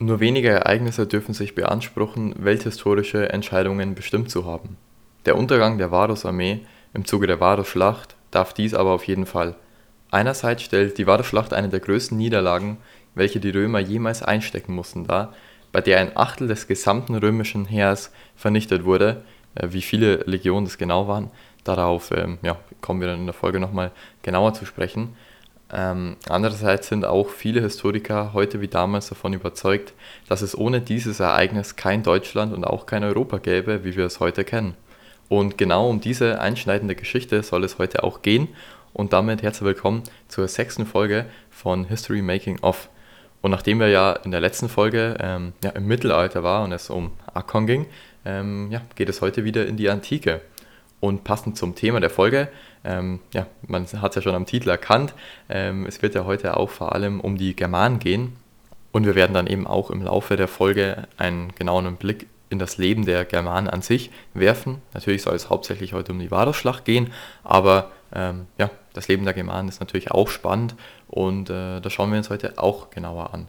Nur wenige Ereignisse dürfen sich beanspruchen, welthistorische Entscheidungen bestimmt zu haben. Der Untergang der Varusarmee im Zuge der Varusschlacht darf dies aber auf jeden Fall. Einerseits stellt die Varusschlacht eine der größten Niederlagen, welche die Römer jemals einstecken mussten, dar, bei der ein Achtel des gesamten römischen Heers vernichtet wurde. Äh, wie viele Legionen das genau waren, darauf ähm, ja, kommen wir dann in der Folge nochmal genauer zu sprechen. Ähm, andererseits sind auch viele Historiker heute wie damals davon überzeugt, dass es ohne dieses Ereignis kein Deutschland und auch kein Europa gäbe, wie wir es heute kennen. Und genau um diese einschneidende Geschichte soll es heute auch gehen. Und damit herzlich willkommen zur sechsten Folge von History Making Off. Und nachdem wir ja in der letzten Folge ähm, ja, im Mittelalter war und es um Akkon ging, ähm, ja, geht es heute wieder in die Antike. Und passend zum Thema der Folge, ähm, ja, man hat es ja schon am Titel erkannt, ähm, es wird ja heute auch vor allem um die Germanen gehen. Und wir werden dann eben auch im Laufe der Folge einen genauen Blick in das Leben der Germanen an sich werfen. Natürlich soll es hauptsächlich heute um die Varusschlacht gehen, aber ähm, ja, das Leben der Germanen ist natürlich auch spannend und äh, das schauen wir uns heute auch genauer an.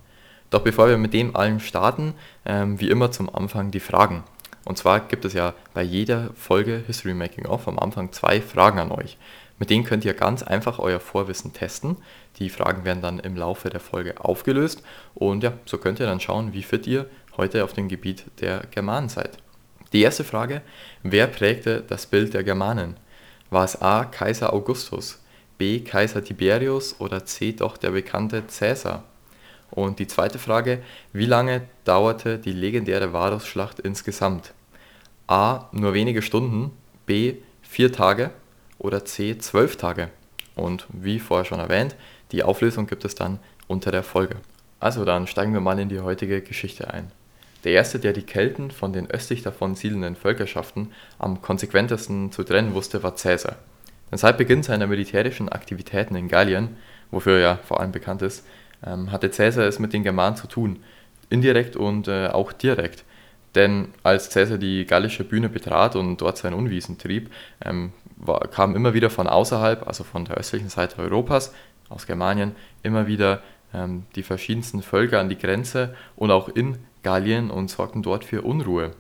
Doch bevor wir mit dem allen starten, ähm, wie immer zum Anfang die Fragen. Und zwar gibt es ja bei jeder Folge History Making Off am Anfang zwei Fragen an euch. Mit denen könnt ihr ganz einfach euer Vorwissen testen. Die Fragen werden dann im Laufe der Folge aufgelöst und ja, so könnt ihr dann schauen, wie fit ihr heute auf dem Gebiet der Germanen seid. Die erste Frage, wer prägte das Bild der Germanen? War es A. Kaiser Augustus, B. Kaiser Tiberius oder C. doch der bekannte Cäsar? Und die zweite Frage, wie lange dauerte die legendäre Varusschlacht insgesamt? A. Nur wenige Stunden, B. Vier Tage oder C. Zwölf Tage? Und wie vorher schon erwähnt, die Auflösung gibt es dann unter der Folge. Also dann steigen wir mal in die heutige Geschichte ein. Der erste, der die Kelten von den östlich davon siedelnden Völkerschaften am konsequentesten zu trennen wusste, war Caesar. Denn seit Beginn seiner militärischen Aktivitäten in Gallien, wofür er ja vor allem bekannt ist, ähm, hatte Caesar es mit den Germanen zu tun, indirekt und äh, auch direkt. Denn als Caesar die gallische Bühne betrat und dort sein Unwesen trieb, ähm, war, kamen immer wieder von außerhalb, also von der östlichen Seite Europas, aus Germanien, immer wieder ähm, die verschiedensten Völker an die Grenze und auch in Gallien und sorgten dort für Unruhe.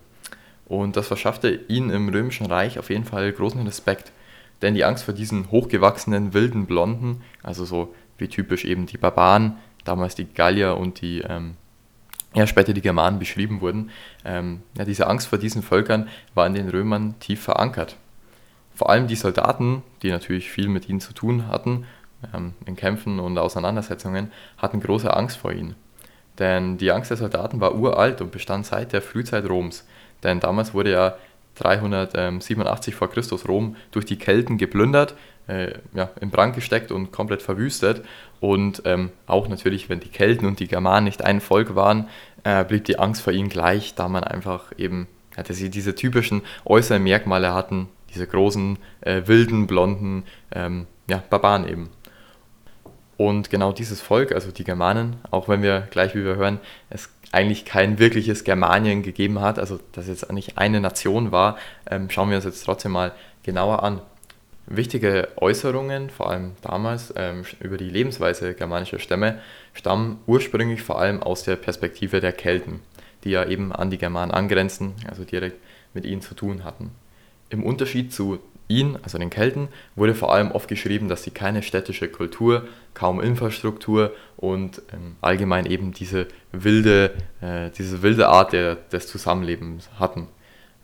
Und das verschaffte ihnen im Römischen Reich auf jeden Fall großen Respekt, denn die Angst vor diesen hochgewachsenen, wilden Blonden, also so wie typisch eben die Barbaren, damals die Gallier und die ähm, ja, später die Germanen beschrieben wurden, ähm, ja, diese Angst vor diesen Völkern war in den Römern tief verankert. Vor allem die Soldaten, die natürlich viel mit ihnen zu tun hatten, ähm, in Kämpfen und Auseinandersetzungen, hatten große Angst vor ihnen. Denn die Angst der Soldaten war uralt und bestand seit der Frühzeit Roms. Denn damals wurde ja 387 vor Christus Rom durch die Kelten geplündert, äh, ja, in Brand gesteckt und komplett verwüstet. Und ähm, auch natürlich, wenn die Kelten und die Germanen nicht ein Volk waren, äh, blieb die Angst vor ihnen gleich, da man einfach eben, hatte sie diese typischen äußeren Merkmale hatten, diese großen, äh, wilden, blonden ähm, ja, Barbaren eben. Und genau dieses Volk, also die Germanen, auch wenn wir gleich, wie wir hören, es eigentlich kein wirkliches Germanien gegeben hat, also dass es jetzt nicht eine Nation war, ähm, schauen wir uns jetzt trotzdem mal genauer an. Wichtige Äußerungen, vor allem damals, ähm, über die Lebensweise germanischer Stämme, stammen ursprünglich vor allem aus der Perspektive der Kelten, die ja eben an die Germanen angrenzen, also direkt mit ihnen zu tun hatten. Im Unterschied zu ihn, also den Kelten, wurde vor allem oft geschrieben, dass sie keine städtische Kultur, kaum Infrastruktur und ähm, allgemein eben diese wilde, äh, diese wilde Art der, des Zusammenlebens hatten.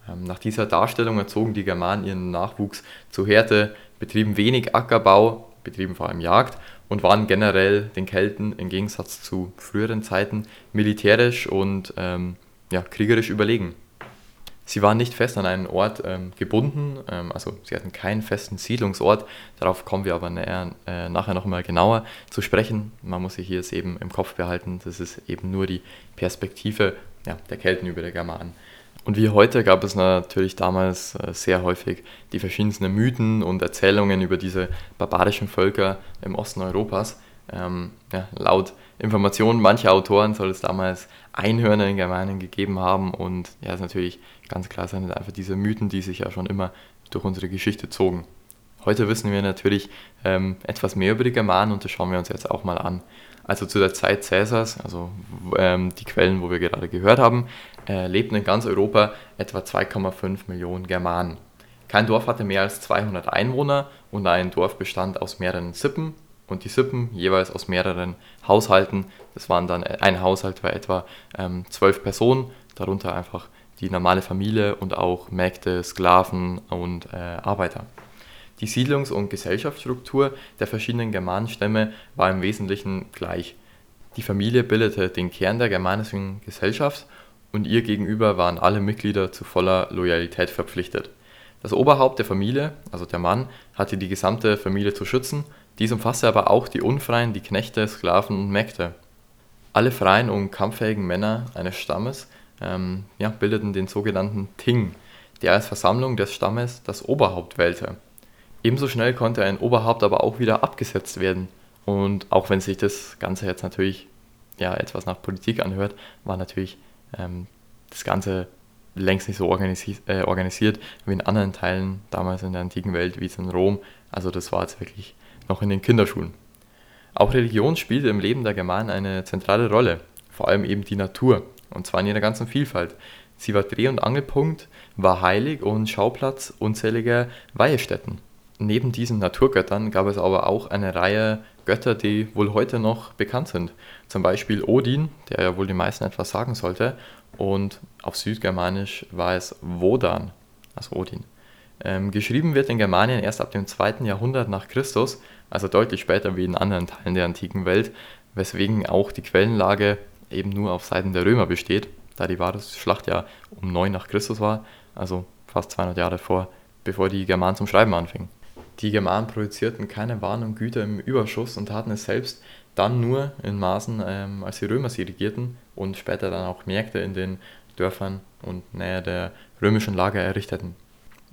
Ähm, nach dieser Darstellung erzogen die Germanen ihren Nachwuchs zu Härte, betrieben wenig Ackerbau, betrieben vor allem Jagd und waren generell den Kelten im Gegensatz zu früheren Zeiten militärisch und ähm, ja, kriegerisch überlegen. Sie waren nicht fest an einen Ort ähm, gebunden, ähm, also sie hatten keinen festen Siedlungsort. Darauf kommen wir aber näher, äh, nachher nochmal genauer zu sprechen. Man muss sich hier jetzt eben im Kopf behalten, das ist eben nur die Perspektive ja, der Kelten über der Germanen. Und wie heute gab es natürlich damals äh, sehr häufig die verschiedensten Mythen und Erzählungen über diese barbarischen Völker im Osten Europas. Ähm, ja, laut Informationen mancher Autoren soll es damals Einhörner in Germanien gegeben haben und ja, ist natürlich ganz klar sind einfach diese Mythen, die sich ja schon immer durch unsere Geschichte zogen. Heute wissen wir natürlich ähm, etwas mehr über die Germanen und das schauen wir uns jetzt auch mal an. also zu der Zeit Cäsars, also ähm, die Quellen, wo wir gerade gehört haben, äh, lebten in ganz Europa etwa 2,5 Millionen Germanen. Kein Dorf hatte mehr als 200 Einwohner und ein Dorf bestand aus mehreren Sippen und die Sippen jeweils aus mehreren Haushalten. Das waren dann äh, ein Haushalt war etwa ähm, zwölf Personen, darunter einfach die normale Familie und auch Mägde, Sklaven und äh, Arbeiter. Die Siedlungs- und Gesellschaftsstruktur der verschiedenen Germanenstämme war im Wesentlichen gleich. Die Familie bildete den Kern der germanischen Gesellschaft und ihr gegenüber waren alle Mitglieder zu voller Loyalität verpflichtet. Das Oberhaupt der Familie, also der Mann, hatte die gesamte Familie zu schützen, dies umfasste aber auch die Unfreien, die Knechte, Sklaven und Mägde. Alle freien und kampffähigen Männer eines Stammes ähm, ja, bildeten den sogenannten Ting, der als Versammlung des Stammes das Oberhaupt wählte. Ebenso schnell konnte ein Oberhaupt aber auch wieder abgesetzt werden. Und auch wenn sich das Ganze jetzt natürlich ja, etwas nach Politik anhört, war natürlich ähm, das Ganze längst nicht so organisi äh, organisiert wie in anderen Teilen damals in der antiken Welt, wie es in Rom. Also das war jetzt wirklich noch in den Kinderschuhen. Auch Religion spielte im Leben der Germanen eine zentrale Rolle, vor allem eben die Natur, und zwar in ihrer ganzen Vielfalt. Sie war Dreh- und Angelpunkt, war heilig und Schauplatz unzähliger Weihestätten. Neben diesen Naturgöttern gab es aber auch eine Reihe Götter, die wohl heute noch bekannt sind. Zum Beispiel Odin, der ja wohl den meisten etwas sagen sollte, und auf Südgermanisch war es Wodan, also Odin. Ähm, geschrieben wird in Germanien erst ab dem 2. Jahrhundert nach Christus, also deutlich später wie in anderen Teilen der antiken Welt, weswegen auch die Quellenlage eben nur auf Seiten der Römer besteht, da die Varusschlacht ja um 9 nach Christus war, also fast 200 Jahre vor, bevor die Germanen zum Schreiben anfingen. Die Germanen produzierten keine Waren und Güter im Überschuss und taten es selbst dann nur in Maßen, ähm, als die Römer sie regierten und später dann auch Märkte in den Dörfern und näher der römischen Lager errichteten.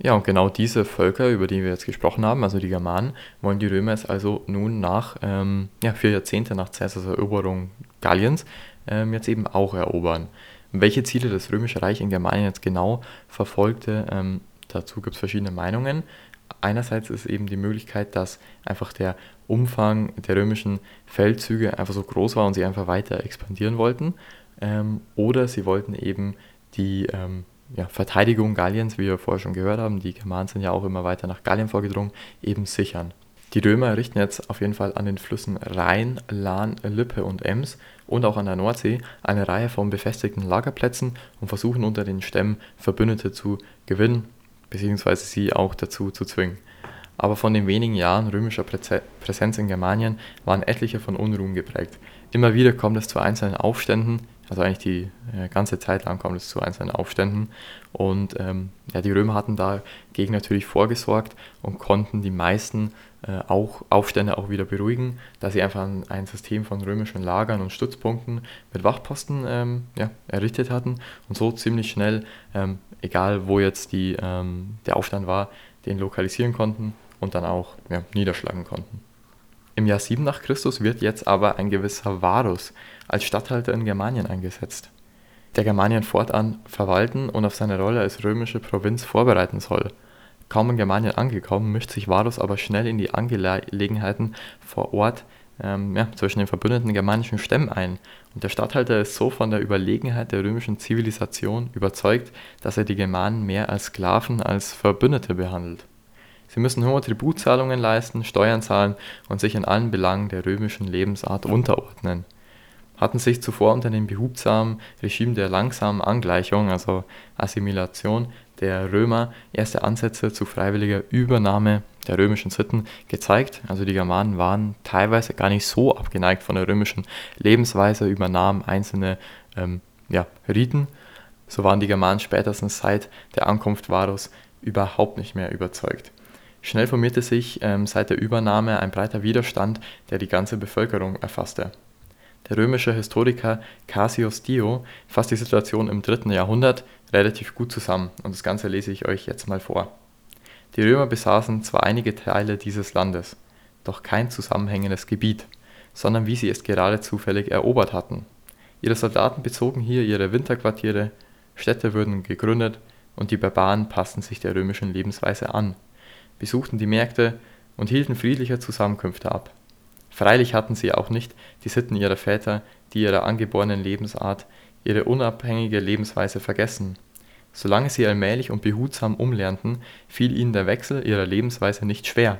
Ja, und genau diese Völker, über die wir jetzt gesprochen haben, also die Germanen, wollen die Römer jetzt also nun nach ähm, ja, vier Jahrzehnte nach Caesars Eroberung Galliens ähm, jetzt eben auch erobern. Welche Ziele das Römische Reich in Germanien jetzt genau verfolgte, ähm, dazu gibt es verschiedene Meinungen einerseits ist eben die Möglichkeit, dass einfach der Umfang der römischen Feldzüge einfach so groß war und sie einfach weiter expandieren wollten. Ähm, oder sie wollten eben die ähm, ja, Verteidigung Galliens, wie wir vorher schon gehört haben, die Germanen sind ja auch immer weiter nach Gallien vorgedrungen, eben sichern. Die Römer errichten jetzt auf jeden Fall an den Flüssen Rhein, Lahn, Lippe und Ems und auch an der Nordsee eine Reihe von befestigten Lagerplätzen und versuchen unter den Stämmen Verbündete zu gewinnen beziehungsweise sie auch dazu zu zwingen. Aber von den wenigen Jahren römischer Präsenz in Germanien waren etliche von Unruhen geprägt. Immer wieder kommt es zu einzelnen Aufständen, also eigentlich die äh, ganze Zeit lang kommt es zu einzelnen Aufständen. Und ähm, ja, die Römer hatten dagegen natürlich vorgesorgt und konnten die meisten auch Aufstände auch wieder beruhigen, da sie einfach ein, ein, System von römischen Lagern und Stützpunkten mit Wachposten ähm, ja, errichtet hatten und so ziemlich schnell ähm, egal wo jetzt die, ähm, der Aufstand war, den lokalisieren konnten und dann auch ja, niederschlagen konnten. Im Jahr 7 nach Christus wird jetzt aber ein gewisser Varus als Statthalter in Germanien eingesetzt, der Germanien fortan verwalten und auf seine Rolle als römische Provinz vorbereiten soll. Kaum in Germanien angekommen, mischt sich Varus aber schnell in die Angelegenheiten vor Ort ähm, ja, zwischen den verbündeten germanischen Stämmen ein. Und der Statthalter ist so von der Überlegenheit der römischen Zivilisation überzeugt, dass er die Germanen mehr als Sklaven als Verbündete behandelt. Sie müssen hohe Tributzahlungen leisten, Steuern zahlen und sich in allen Belangen der römischen Lebensart unterordnen. Hatten sich zuvor unter dem behubsamen Regime der langsamen Angleichung, also Assimilation, der Römer erste Ansätze zu freiwilliger Übernahme der römischen Sitten gezeigt. Also die Germanen waren teilweise gar nicht so abgeneigt von der römischen Lebensweise, übernahmen einzelne ähm, ja, Riten. So waren die Germanen spätestens seit der Ankunft Varus überhaupt nicht mehr überzeugt. Schnell formierte sich ähm, seit der Übernahme ein breiter Widerstand, der die ganze Bevölkerung erfasste. Der römische Historiker Cassius Dio fasst die Situation im dritten Jahrhundert relativ gut zusammen und das Ganze lese ich euch jetzt mal vor. Die Römer besaßen zwar einige Teile dieses Landes, doch kein zusammenhängendes Gebiet, sondern wie sie es gerade zufällig erobert hatten. Ihre Soldaten bezogen hier ihre Winterquartiere, Städte wurden gegründet und die Barbaren passten sich der römischen Lebensweise an, besuchten die Märkte und hielten friedliche Zusammenkünfte ab. Freilich hatten sie auch nicht die Sitten ihrer Väter, die ihre angeborenen Lebensart, ihre unabhängige Lebensweise vergessen. Solange sie allmählich und behutsam umlernten, fiel ihnen der Wechsel ihrer Lebensweise nicht schwer.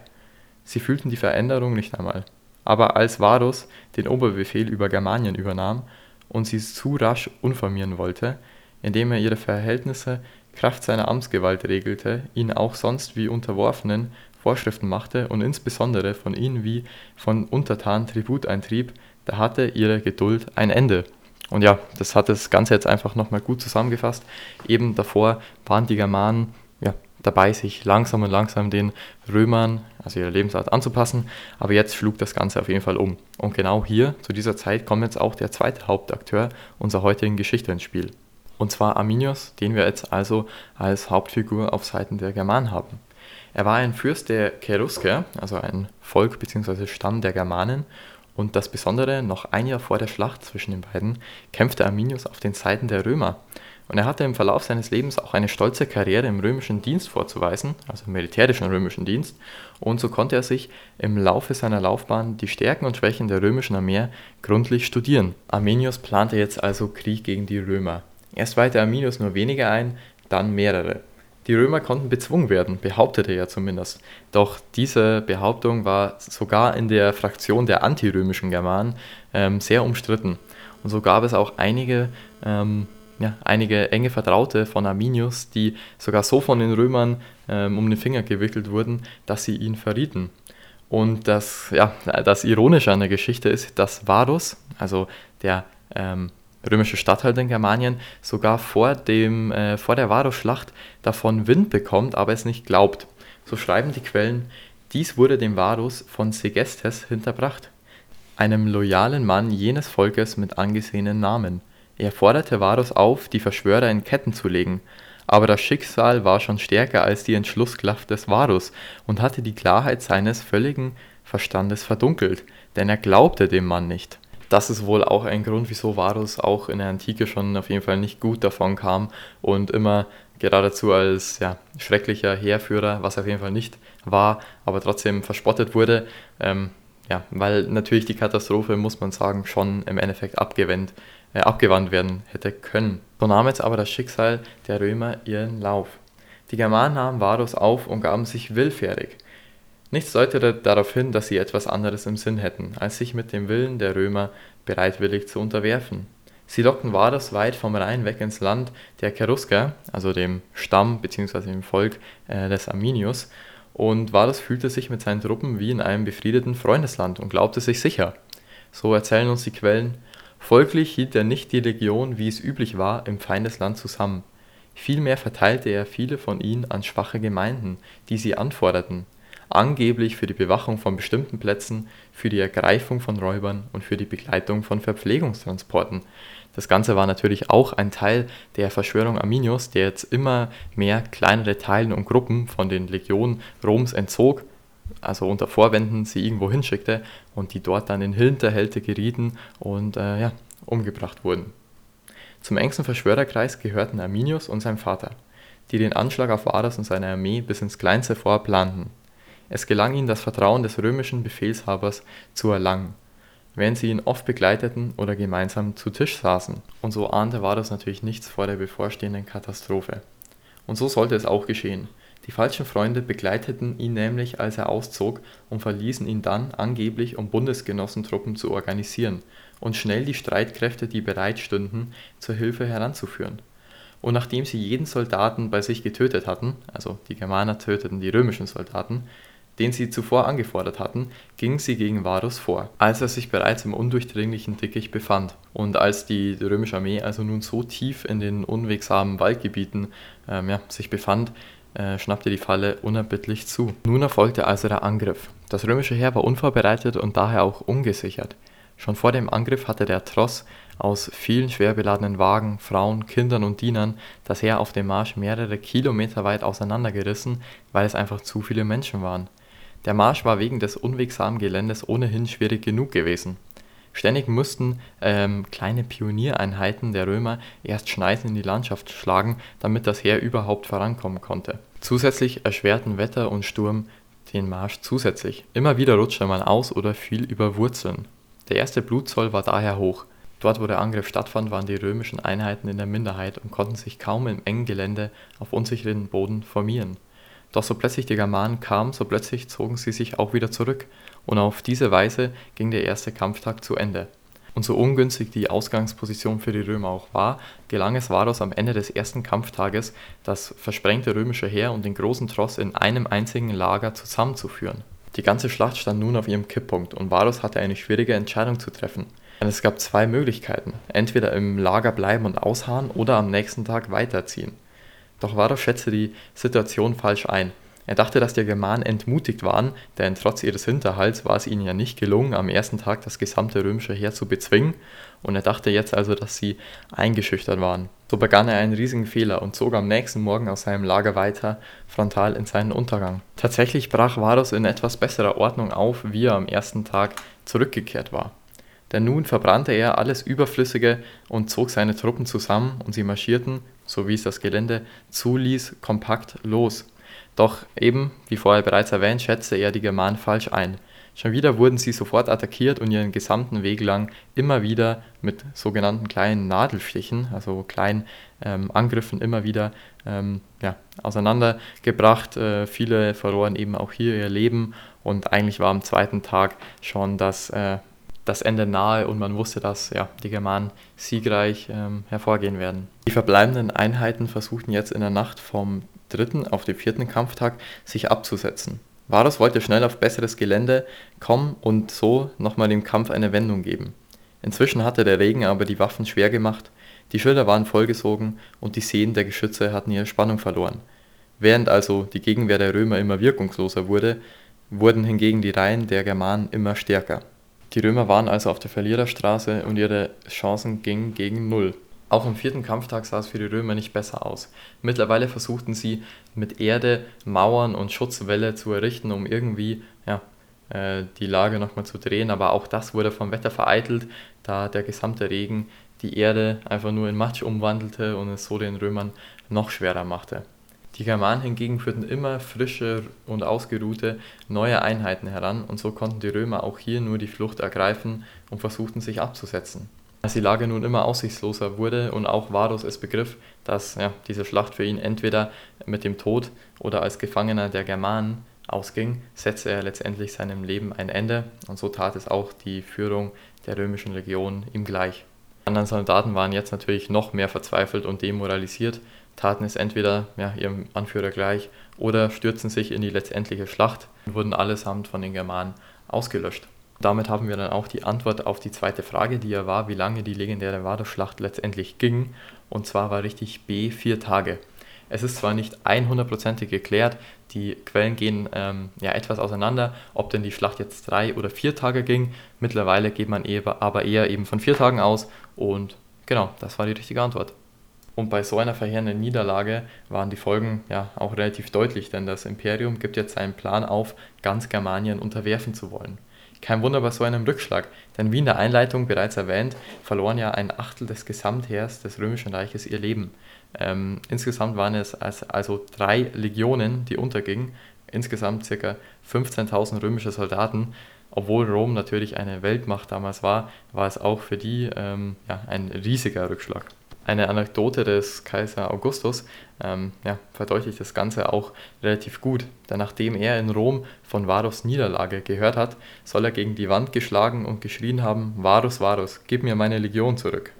Sie fühlten die Veränderung nicht einmal. Aber als Varus den Oberbefehl über Germanien übernahm und sie zu rasch uniformieren wollte, indem er ihre Verhältnisse Kraft seiner Amtsgewalt regelte, ihnen auch sonst wie Unterworfenen Vorschriften machte und insbesondere von ihnen wie von Untertanen Tribut eintrieb, da hatte ihre Geduld ein Ende. Und ja, das hat das Ganze jetzt einfach nochmal gut zusammengefasst. Eben davor waren die Germanen ja, dabei, sich langsam und langsam den Römern, also ihrer Lebensart anzupassen, aber jetzt schlug das Ganze auf jeden Fall um. Und genau hier, zu dieser Zeit, kommt jetzt auch der zweite Hauptakteur unserer heutigen Geschichte ins Spiel. Und zwar Arminius, den wir jetzt also als Hauptfigur auf Seiten der Germanen haben. Er war ein Fürst der Cherusker, also ein Volk bzw. Stamm der Germanen. Und das Besondere, noch ein Jahr vor der Schlacht zwischen den beiden, kämpfte Arminius auf den Seiten der Römer. Und er hatte im Verlauf seines Lebens auch eine stolze Karriere im römischen Dienst vorzuweisen, also im militärischen römischen Dienst. Und so konnte er sich im Laufe seiner Laufbahn die Stärken und Schwächen der römischen Armee gründlich studieren. Arminius plante jetzt also Krieg gegen die Römer. Erst weihte Arminius nur wenige ein, dann mehrere. Die Römer konnten bezwungen werden, behauptete er zumindest. Doch diese Behauptung war sogar in der Fraktion der antirömischen Germanen ähm, sehr umstritten. Und so gab es auch einige, ähm, ja, einige enge Vertraute von Arminius, die sogar so von den Römern ähm, um den Finger gewickelt wurden, dass sie ihn verrieten. Und das, ja, das Ironische an der Geschichte ist, dass Varus, also der ähm, römische Statthalter in Germanien sogar vor, dem, äh, vor der Varusschlacht davon Wind bekommt, aber es nicht glaubt. So schreiben die Quellen, dies wurde dem Varus von Segestes hinterbracht, einem loyalen Mann jenes Volkes mit angesehenen Namen. Er forderte Varus auf, die Verschwörer in Ketten zu legen, aber das Schicksal war schon stärker als die Entschlusskraft des Varus und hatte die Klarheit seines völligen Verstandes verdunkelt, denn er glaubte dem Mann nicht das ist wohl auch ein Grund, wieso Varus auch in der Antike schon auf jeden Fall nicht gut davon kam und immer geradezu als ja, schrecklicher Heerführer, was auf jeden Fall nicht war, aber trotzdem verspottet wurde. Ähm, ja, weil natürlich die Katastrophe, muss man sagen, schon im Endeffekt abgewendet, äh, abgewandt werden hätte können. So nahm jetzt aber das Schicksal der Römer ihren Lauf. Die Germanen nahmen Varus auf und gaben sich willfährig. Nichts deutete darauf hin, dass sie etwas anderes im Sinn hätten, als sich mit dem Willen der Römer bereitwillig zu unterwerfen. Sie lockten Varus weit vom Rhein weg ins Land der Cherusker, also dem Stamm bzw. dem Volk äh, des Arminius, und Varus fühlte sich mit seinen Truppen wie in einem befriedeten Freundesland und glaubte sich sicher. So erzählen uns die Quellen. Folglich hielt er nicht die Legion, wie es üblich war, im Feindesland zusammen. Vielmehr verteilte er viele von ihnen an schwache Gemeinden, die sie anforderten angeblich für die Bewachung von bestimmten Plätzen, für die Ergreifung von Räubern und für die Begleitung von Verpflegungstransporten. Das Ganze war natürlich auch ein Teil der Verschwörung Arminius, der jetzt immer mehr kleinere Teilen und Gruppen von den Legionen Roms entzog, also unter Vorwänden sie irgendwo hinschickte und die dort dann in Hinterhälte gerieten und äh, ja, umgebracht wurden. Zum engsten Verschwörerkreis gehörten Arminius und sein Vater, die den Anschlag auf Varus und seine Armee bis ins Kleinste vorplanten. Es gelang ihnen das Vertrauen des römischen Befehlshabers zu erlangen, während sie ihn oft begleiteten oder gemeinsam zu Tisch saßen, und so ahnte Varus natürlich nichts vor der bevorstehenden Katastrophe. Und so sollte es auch geschehen. Die falschen Freunde begleiteten ihn nämlich, als er auszog, und verließen ihn dann angeblich, um Bundesgenossentruppen zu organisieren und schnell die Streitkräfte, die bereit stünden, zur Hilfe heranzuführen. Und nachdem sie jeden Soldaten bei sich getötet hatten, also die Germaner töteten die römischen Soldaten, den sie zuvor angefordert hatten, gingen sie gegen Varus vor, als er sich bereits im undurchdringlichen Dickicht befand. Und als die römische Armee also nun so tief in den unwegsamen Waldgebieten ähm, ja, sich befand, äh, schnappte die Falle unerbittlich zu. Nun erfolgte also der Angriff. Das römische Heer war unvorbereitet und daher auch ungesichert. Schon vor dem Angriff hatte der Tross aus vielen schwer beladenen Wagen, Frauen, Kindern und Dienern das Heer auf dem Marsch mehrere Kilometer weit auseinandergerissen, weil es einfach zu viele Menschen waren. Der Marsch war wegen des unwegsamen Geländes ohnehin schwierig genug gewesen. Ständig mussten ähm, kleine Pioniereinheiten der Römer erst Schneisen in die Landschaft schlagen, damit das Heer überhaupt vorankommen konnte. Zusätzlich erschwerten Wetter und Sturm den Marsch zusätzlich. Immer wieder rutschte man aus oder fiel über Wurzeln. Der erste Blutzoll war daher hoch. Dort, wo der Angriff stattfand, waren die römischen Einheiten in der Minderheit und konnten sich kaum im engen Gelände auf unsicheren Boden formieren. Doch so plötzlich die Germanen kamen, so plötzlich zogen sie sich auch wieder zurück, und auf diese Weise ging der erste Kampftag zu Ende. Und so ungünstig die Ausgangsposition für die Römer auch war, gelang es Varus am Ende des ersten Kampftages, das versprengte römische Heer und den großen Tross in einem einzigen Lager zusammenzuführen. Die ganze Schlacht stand nun auf ihrem Kipppunkt und Varus hatte eine schwierige Entscheidung zu treffen. Denn es gab zwei Möglichkeiten, entweder im Lager bleiben und ausharren oder am nächsten Tag weiterziehen. Doch Varus schätzte die Situation falsch ein er dachte, dass die Germanen entmutigt waren, denn trotz ihres Hinterhalts war es ihnen ja nicht gelungen, am ersten Tag das gesamte römische Heer zu bezwingen, und er dachte jetzt also, dass sie eingeschüchtert waren. So begann er einen riesigen Fehler und zog am nächsten Morgen aus seinem Lager weiter, frontal in seinen Untergang. Tatsächlich brach Varus in etwas besserer Ordnung auf, wie er am ersten Tag zurückgekehrt war. Denn nun verbrannte er alles Überflüssige und zog seine Truppen zusammen und sie marschierten, so wie es das Gelände zuließ, kompakt los. Doch eben, wie vorher bereits erwähnt, schätzte er die Germanen falsch ein. Schon wieder wurden sie sofort attackiert und ihren gesamten Weg lang immer wieder mit sogenannten kleinen Nadelstichen, also kleinen ähm, Angriffen immer wieder ähm, ja, auseinandergebracht. Äh, viele verloren eben auch hier ihr Leben und eigentlich war am zweiten Tag schon das, äh, das Ende nahe und man wusste, dass ja, die Germanen siegreich ähm, hervorgehen werden. Die verbleibenden Einheiten versuchten jetzt in der Nacht vom dritten auf den vierten Kampftag sich abzusetzen. Varus wollte schnell auf besseres Gelände kommen und so nochmal dem Kampf eine Wendung geben. Inzwischen hatte der Regen aber die Waffen schwer gemacht, die Schilder waren vollgesogen und die Sehnen der Geschütze hatten ihre Spannung verloren. Während also die Gegenwehr der Römer immer wirkungsloser wurde, wurden hingegen die Reihen der Germanen immer stärker. Die Römer waren also auf der Verliererstraße und ihre Chancen gingen gegen Null. Auch am vierten Kampftag sah es für die Römer nicht besser aus. Mittlerweile versuchten sie mit Erde Mauern und Schutzwälle zu errichten, um irgendwie ja, äh, die Lage nochmal zu drehen, aber auch das wurde vom Wetter vereitelt, da der gesamte Regen die Erde einfach nur in Matsch umwandelte und es so den Römern noch schwerer machte. Die Germanen hingegen führten immer frische und ausgeruhte neue Einheiten heran und so konnten die Römer auch hier nur die Flucht ergreifen und versuchten sich abzusetzen. Als die Lage nun immer aussichtsloser wurde und auch Varus es begriff, dass ja, diese Schlacht für ihn entweder mit dem Tod oder als Gefangener der Germanen ausging, setzte er letztendlich seinem Leben ein Ende und so tat es auch die Führung der römischen Legion ihm gleich. Die anderen Soldaten waren jetzt natürlich noch mehr verzweifelt und demoralisiert, taten es entweder ja, ihrem Anführer gleich oder stürzten sich in die letztendliche Schlacht und wurden allesamt von den Germanen ausgelöscht. Damit haben wir dann auch die Antwort auf die zweite Frage, die ja war, wie lange die legendäre Varusschlacht letztendlich ging. Und zwar war richtig B vier Tage. Es ist zwar nicht 100%ig geklärt, die Quellen gehen ähm, ja etwas auseinander, ob denn die Schlacht jetzt drei oder vier Tage ging. Mittlerweile geht man eher, aber eher eben von vier Tagen aus und genau, das war die richtige Antwort. Und bei so einer verheerenden Niederlage waren die Folgen ja auch relativ deutlich, denn das Imperium gibt jetzt seinen Plan auf, ganz Germanien unterwerfen zu wollen. Kein Wunder bei so einem Rückschlag, denn wie in der Einleitung bereits erwähnt, verloren ja ein Achtel des Gesamtheers des Römischen Reiches ihr Leben. Ähm, insgesamt waren es also drei Legionen, die untergingen, insgesamt ca. 15.000 römische Soldaten. Obwohl Rom natürlich eine Weltmacht damals war, war es auch für die ähm, ja, ein riesiger Rückschlag eine Anekdote des Kaiser Augustus ähm, ja, verdeutlicht das Ganze auch relativ gut. Denn nachdem er in Rom von Varus Niederlage gehört hat, soll er gegen die Wand geschlagen und geschrien haben: Varus, Varus, gib mir meine Legion zurück.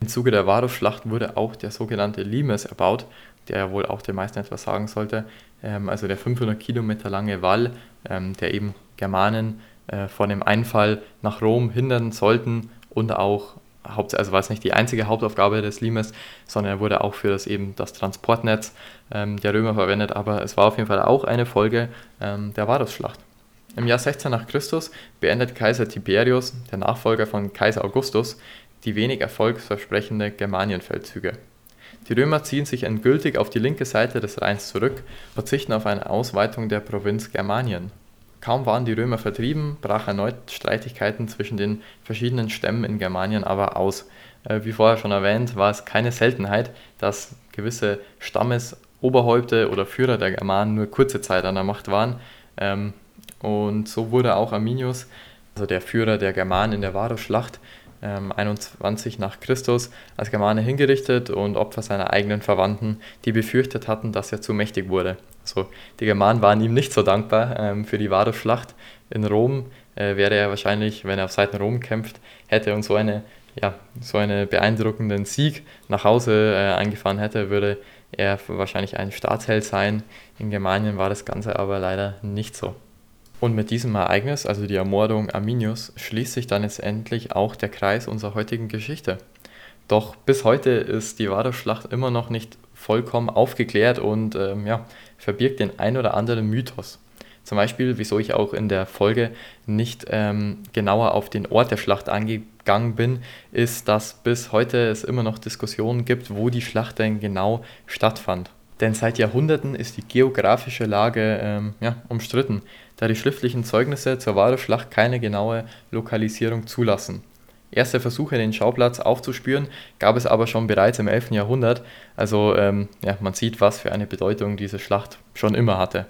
Im Zuge der Varusschlacht wurde auch der sogenannte Limes erbaut, der ja wohl auch den meisten etwas sagen sollte. Ähm, also der 500 Kilometer lange Wall, ähm, der eben Germanen äh, vor dem Einfall nach Rom hindern sollten und auch Haupt, also war es nicht die einzige Hauptaufgabe des Limes, sondern er wurde auch für das eben das Transportnetz ähm, der Römer verwendet, aber es war auf jeden Fall auch eine Folge ähm, der Varusschlacht. Im Jahr 16 nach Christus beendet Kaiser Tiberius, der Nachfolger von Kaiser Augustus, die wenig erfolgsversprechende Germanienfeldzüge. Die Römer ziehen sich endgültig auf die linke Seite des Rheins zurück, verzichten auf eine Ausweitung der Provinz Germanien. Kaum waren die Römer vertrieben, brach erneut Streitigkeiten zwischen den verschiedenen Stämmen in Germanien aber aus. Äh, wie vorher schon erwähnt, war es keine Seltenheit, dass gewisse Stammesoberhäupte oder Führer der Germanen nur kurze Zeit an der Macht waren. Ähm, und so wurde auch Arminius, also der Führer der Germanen in der Varusschlacht, 21 ähm, nach Christus als Germane hingerichtet und Opfer seiner eigenen Verwandten, die befürchtet hatten, dass er zu mächtig wurde. Also die Germanen waren ihm nicht so dankbar ähm, für die Varusschlacht in Rom. Äh, wäre er wahrscheinlich, wenn er auf Seiten Rom kämpft, hätte und so eine ja, so einen beeindruckenden Sieg nach Hause äh, eingefahren hätte, würde er wahrscheinlich ein Staatsheld sein. In Germanien war das Ganze aber leider nicht so. Und mit diesem Ereignis, also die Ermordung Arminius, schließt sich dann letztendlich auch der Kreis unserer heutigen Geschichte. Doch bis heute ist die Varusschlacht immer noch nicht vollkommen aufgeklärt und ähm, ja, verbirgt den ein oder anderen Mythos. Zum Beispiel, wieso ich auch in der Folge nicht ähm, genauer auf den Ort der Schlacht eingegangen bin, ist, dass bis heute es immer noch Diskussionen gibt, wo die Schlacht denn genau stattfand. Denn seit Jahrhunderten ist die geografische Lage ähm, ja, umstritten, da die schriftlichen Zeugnisse zur Varusschlacht keine genaue Lokalisierung zulassen. Erste Versuche, den Schauplatz aufzuspüren, gab es aber schon bereits im 11. Jahrhundert, also ähm, ja, man sieht, was für eine Bedeutung diese Schlacht schon immer hatte.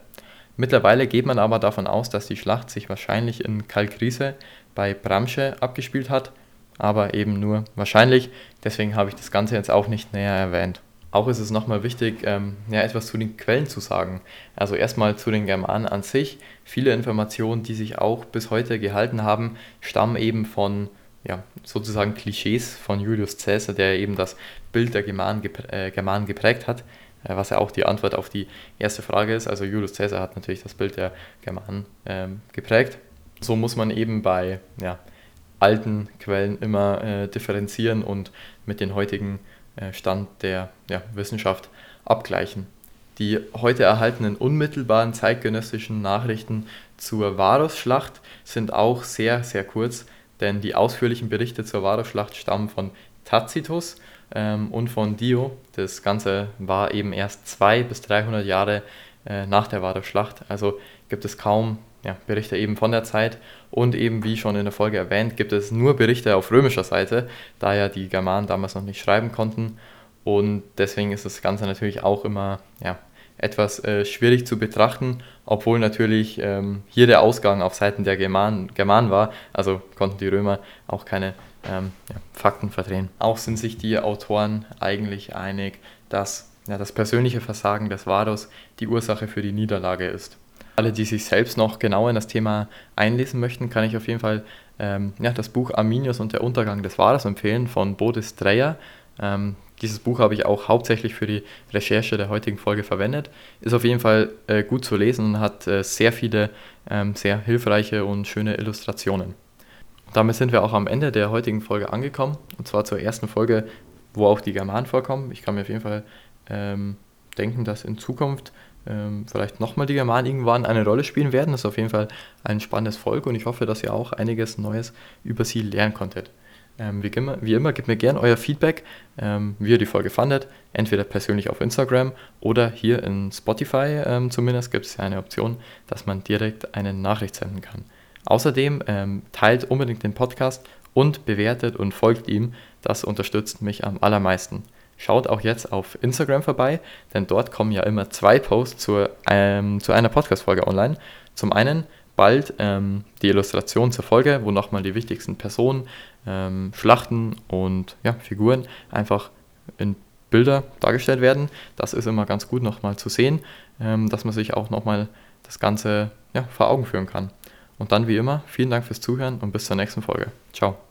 Mittlerweile geht man aber davon aus, dass die Schlacht sich wahrscheinlich in Kalkriese bei Bramsche abgespielt hat, aber eben nur wahrscheinlich, deswegen habe ich das Ganze jetzt auch nicht näher erwähnt. Auch ist es nochmal wichtig, ähm, ja, etwas zu den Quellen zu sagen. Also erstmal zu den Germanen an sich. Viele Informationen, die sich auch bis heute gehalten haben, stammen eben von ja, sozusagen Klischees von Julius Caesar, der eben das Bild der Germanen, äh, Germanen geprägt hat, äh, was ja auch die Antwort auf die erste Frage ist. Also Julius Caesar hat natürlich das Bild der Germanen ähm, geprägt. So muss man eben bei ja, alten Quellen immer äh, differenzieren und mit den heutigen äh, Stand der ja, Wissenschaft abgleichen. Die heute erhaltenen unmittelbaren zeitgenössischen Nachrichten zur Varusschlacht sind auch sehr, sehr kurz, denn die ausführlichen Berichte zur Varusschlacht stammen von Tacitus ähm, und von Dio. Das Ganze war eben erst 200 bis 300 Jahre äh, nach der Varusschlacht, also gibt es kaum ja, Berichte eben von der Zeit und eben wie schon in der Folge erwähnt, gibt es nur Berichte auf römischer Seite, da ja die Germanen damals noch nicht schreiben konnten. Und deswegen ist das Ganze natürlich auch immer ja, etwas äh, schwierig zu betrachten, obwohl natürlich ähm, hier der Ausgang auf Seiten der Germanen, Germanen war, also konnten die Römer auch keine ähm, ja, Fakten verdrehen. Auch sind sich die Autoren eigentlich einig, dass ja, das persönliche Versagen des Varus die Ursache für die Niederlage ist alle, die sich selbst noch genauer in das Thema einlesen möchten, kann ich auf jeden Fall ähm, ja, das Buch Arminius und der Untergang des Varus empfehlen von Bodis Dreyer. Ähm, dieses Buch habe ich auch hauptsächlich für die Recherche der heutigen Folge verwendet. Ist auf jeden Fall äh, gut zu lesen und hat äh, sehr viele ähm, sehr hilfreiche und schöne Illustrationen. Damit sind wir auch am Ende der heutigen Folge angekommen. Und zwar zur ersten Folge, wo auch die Germanen vorkommen. Ich kann mir auf jeden Fall ähm, denken, dass in Zukunft ähm, vielleicht nochmal die Germanen irgendwann eine Rolle spielen werden. Das ist auf jeden Fall ein spannendes Volk und ich hoffe, dass ihr auch einiges Neues über sie lernen konntet. Ähm, wie, immer, wie immer, gebt mir gerne euer Feedback, ähm, wie ihr die Folge fandet, entweder persönlich auf Instagram oder hier in Spotify ähm, zumindest gibt es ja eine Option, dass man direkt eine Nachricht senden kann. Außerdem ähm, teilt unbedingt den Podcast und bewertet und folgt ihm, das unterstützt mich am allermeisten. Schaut auch jetzt auf Instagram vorbei, denn dort kommen ja immer zwei Posts zur, ähm, zu einer Podcast-Folge online. Zum einen bald ähm, die Illustration zur Folge, wo nochmal die wichtigsten Personen, ähm, Schlachten und ja, Figuren einfach in Bilder dargestellt werden. Das ist immer ganz gut nochmal zu sehen, ähm, dass man sich auch nochmal das Ganze ja, vor Augen führen kann. Und dann wie immer, vielen Dank fürs Zuhören und bis zur nächsten Folge. Ciao.